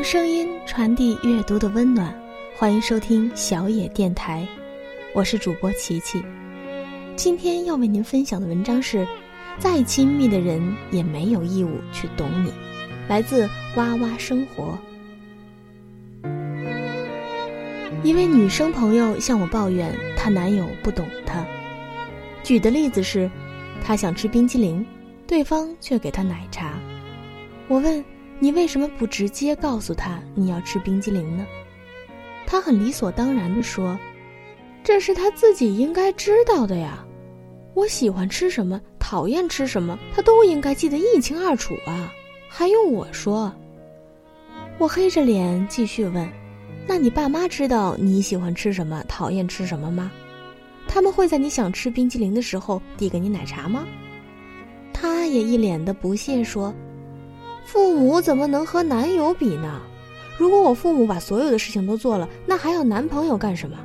用声音传递阅读的温暖，欢迎收听小野电台，我是主播琪琪。今天要为您分享的文章是：再亲密的人也没有义务去懂你。来自哇哇生活。一位女生朋友向我抱怨，她男友不懂她。举的例子是，她想吃冰淇淋，对方却给她奶茶。我问。你为什么不直接告诉他你要吃冰激凌呢？他很理所当然地说：“这是他自己应该知道的呀。我喜欢吃什么，讨厌吃什么，他都应该记得一清二楚啊，还用我说？”我黑着脸继续问：“那你爸妈知道你喜欢吃什么，讨厌吃什么吗？他们会在你想吃冰激凌的时候递给你奶茶吗？”他也一脸的不屑说。父母怎么能和男友比呢？如果我父母把所有的事情都做了，那还要男朋友干什么？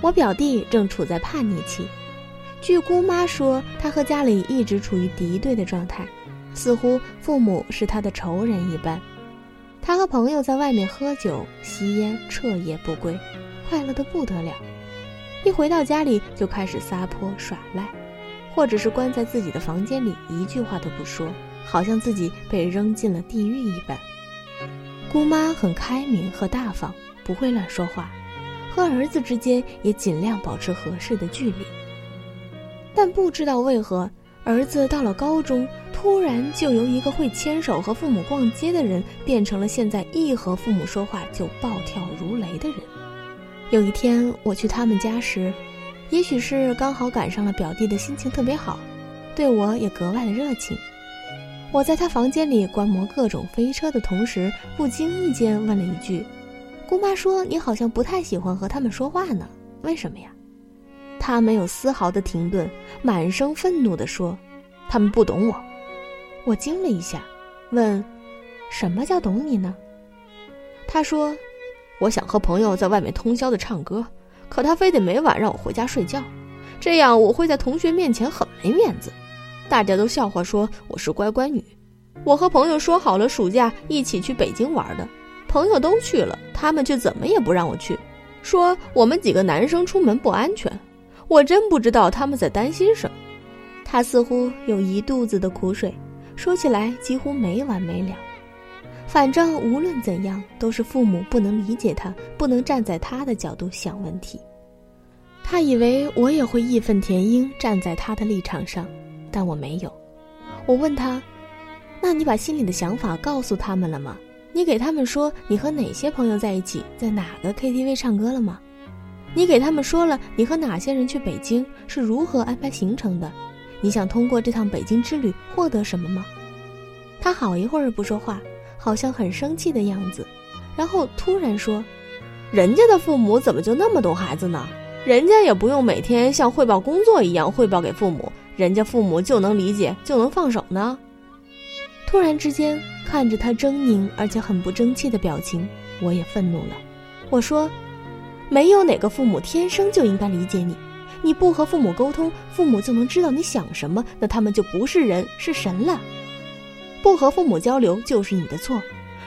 我表弟正处在叛逆期，据姑妈说，他和家里一直处于敌对的状态，似乎父母是他的仇人一般。他和朋友在外面喝酒、吸烟，彻夜不归，快乐的不得了。一回到家里就开始撒泼耍赖，或者是关在自己的房间里，一句话都不说。好像自己被扔进了地狱一般。姑妈很开明和大方，不会乱说话，和儿子之间也尽量保持合适的距离。但不知道为何，儿子到了高中，突然就由一个会牵手和父母逛街的人，变成了现在一和父母说话就暴跳如雷的人。有一天我去他们家时，也许是刚好赶上了表弟的心情特别好，对我也格外的热情。我在他房间里观摩各种飞车的同时，不经意间问了一句：“姑妈说你好像不太喜欢和他们说话呢，为什么呀？”他没有丝毫的停顿，满声愤怒地说：“他们不懂我。”我惊了一下，问：“什么叫懂你呢？”他说：“我想和朋友在外面通宵的唱歌，可他非得每晚让我回家睡觉，这样我会在同学面前很没面子。”大家都笑话说我是乖乖女，我和朋友说好了暑假一起去北京玩的，朋友都去了，他们却怎么也不让我去，说我们几个男生出门不安全。我真不知道他们在担心什么。他似乎有一肚子的苦水，说起来几乎没完没了。反正无论怎样，都是父母不能理解他，不能站在他的角度想问题。他以为我也会义愤填膺，站在他的立场上。但我没有，我问他：“那你把心里的想法告诉他们了吗？你给他们说你和哪些朋友在一起，在哪个 KTV 唱歌了吗？你给他们说了你和哪些人去北京，是如何安排行程的？你想通过这趟北京之旅获得什么吗？”他好一会儿不说话，好像很生气的样子，然后突然说：“人家的父母怎么就那么懂孩子呢？人家也不用每天像汇报工作一样汇报给父母。”人家父母就能理解，就能放手呢。突然之间，看着他狰狞而且很不争气的表情，我也愤怒了。我说：“没有哪个父母天生就应该理解你。你不和父母沟通，父母就能知道你想什么，那他们就不是人，是神了。不和父母交流就是你的错。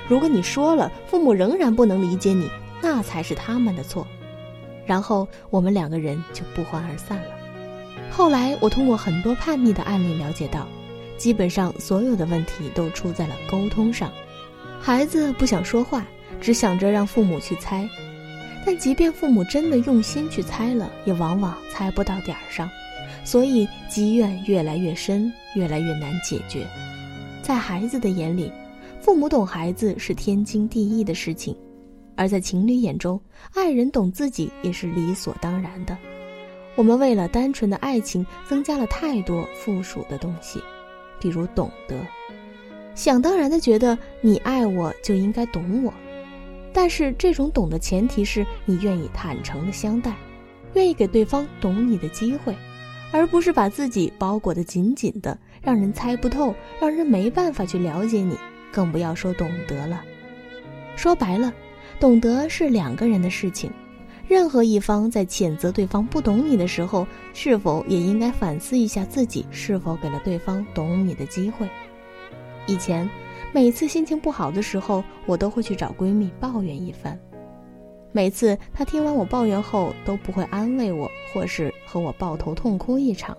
如果你说了，父母仍然不能理解你，那才是他们的错。然后我们两个人就不欢而散了。”后来，我通过很多叛逆的案例了解到，基本上所有的问题都出在了沟通上。孩子不想说话，只想着让父母去猜，但即便父母真的用心去猜了，也往往猜不到点儿上，所以积怨越来越深，越来越难解决。在孩子的眼里，父母懂孩子是天经地义的事情，而在情侣眼中，爱人懂自己也是理所当然的。我们为了单纯的爱情，增加了太多附属的东西，比如懂得，想当然的觉得你爱我就应该懂我，但是这种懂的前提是你愿意坦诚的相待，愿意给对方懂你的机会，而不是把自己包裹得紧紧的，让人猜不透，让人没办法去了解你，更不要说懂得了。说白了，懂得是两个人的事情。任何一方在谴责对方不懂你的时候，是否也应该反思一下自己是否给了对方懂你的机会？以前，每次心情不好的时候，我都会去找闺蜜抱怨一番。每次她听完我抱怨后，都不会安慰我，或是和我抱头痛哭一场。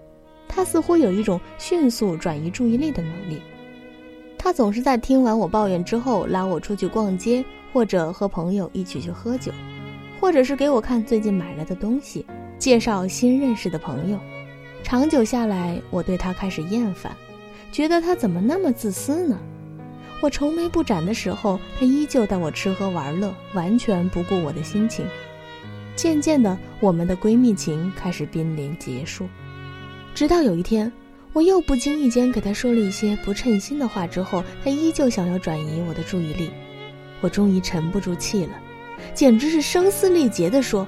她似乎有一种迅速转移注意力的能力。她总是在听完我抱怨之后，拉我出去逛街，或者和朋友一起去喝酒，或者是给我看最近买来的东西，介绍新认识的朋友。长久下来，我对她开始厌烦。觉得他怎么那么自私呢？我愁眉不展的时候，他依旧带我吃喝玩乐，完全不顾我的心情。渐渐的，我们的闺蜜情开始濒临结束。直到有一天，我又不经意间给他说了一些不称心的话之后，他依旧想要转移我的注意力。我终于沉不住气了，简直是声嘶力竭地说：“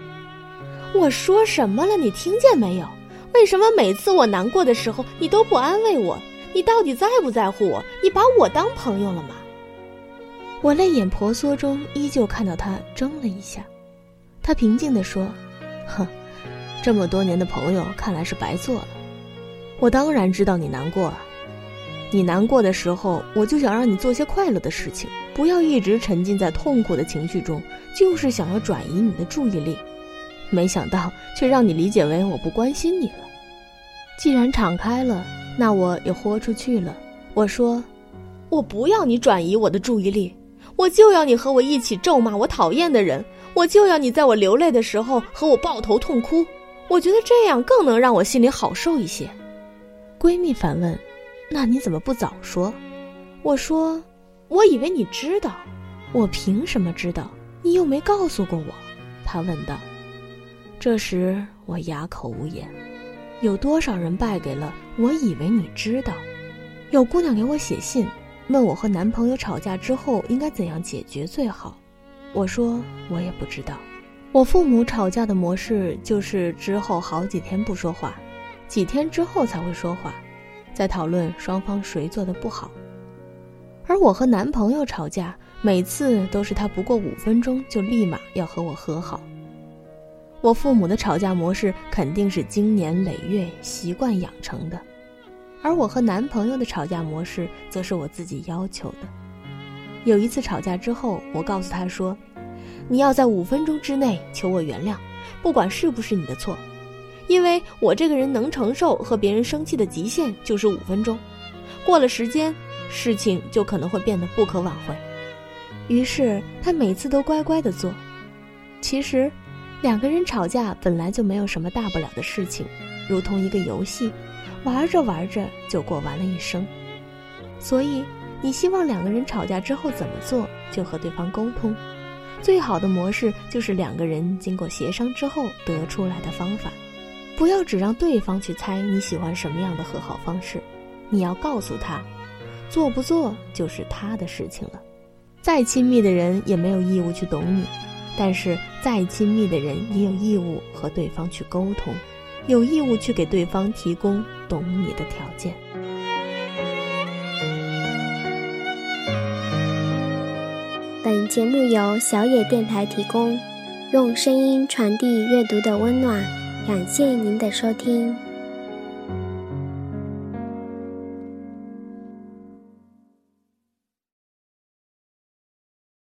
我说什么了？你听见没有？为什么每次我难过的时候，你都不安慰我？”你到底在不在乎我？你把我当朋友了吗？我泪眼婆娑中，依旧看到他怔了一下。他平静地说：“哼，这么多年的朋友，看来是白做了。我当然知道你难过了，你难过的时候，我就想让你做些快乐的事情，不要一直沉浸在痛苦的情绪中，就是想要转移你的注意力。没想到，却让你理解为我不关心你了。既然敞开了。”那我也豁出去了。我说：“我不要你转移我的注意力，我就要你和我一起咒骂我讨厌的人，我就要你在我流泪的时候和我抱头痛哭。我觉得这样更能让我心里好受一些。”闺蜜反问：“那你怎么不早说？”我说：“我以为你知道，我凭什么知道？你又没告诉过我。”他问道。这时我哑口无言。有多少人败给了？我以为你知道。有姑娘给我写信，问我和男朋友吵架之后应该怎样解决最好。我说我也不知道。我父母吵架的模式就是之后好几天不说话，几天之后才会说话，在讨论双方谁做的不好。而我和男朋友吵架，每次都是他不过五分钟就立马要和我和好。我父母的吵架模式肯定是经年累月习惯养成的，而我和男朋友的吵架模式则是我自己要求的。有一次吵架之后，我告诉他说：“你要在五分钟之内求我原谅，不管是不是你的错，因为我这个人能承受和别人生气的极限就是五分钟，过了时间，事情就可能会变得不可挽回。”于是他每次都乖乖的做。其实。两个人吵架本来就没有什么大不了的事情，如同一个游戏，玩着玩着就过完了一生。所以，你希望两个人吵架之后怎么做，就和对方沟通。最好的模式就是两个人经过协商之后得出来的方法。不要只让对方去猜你喜欢什么样的和好方式，你要告诉他，做不做就是他的事情了。再亲密的人也没有义务去懂你。但是，再亲密的人也有义务和对方去沟通，有义务去给对方提供懂你的条件。本节目由小野电台提供，用声音传递阅读的温暖。感谢您的收听。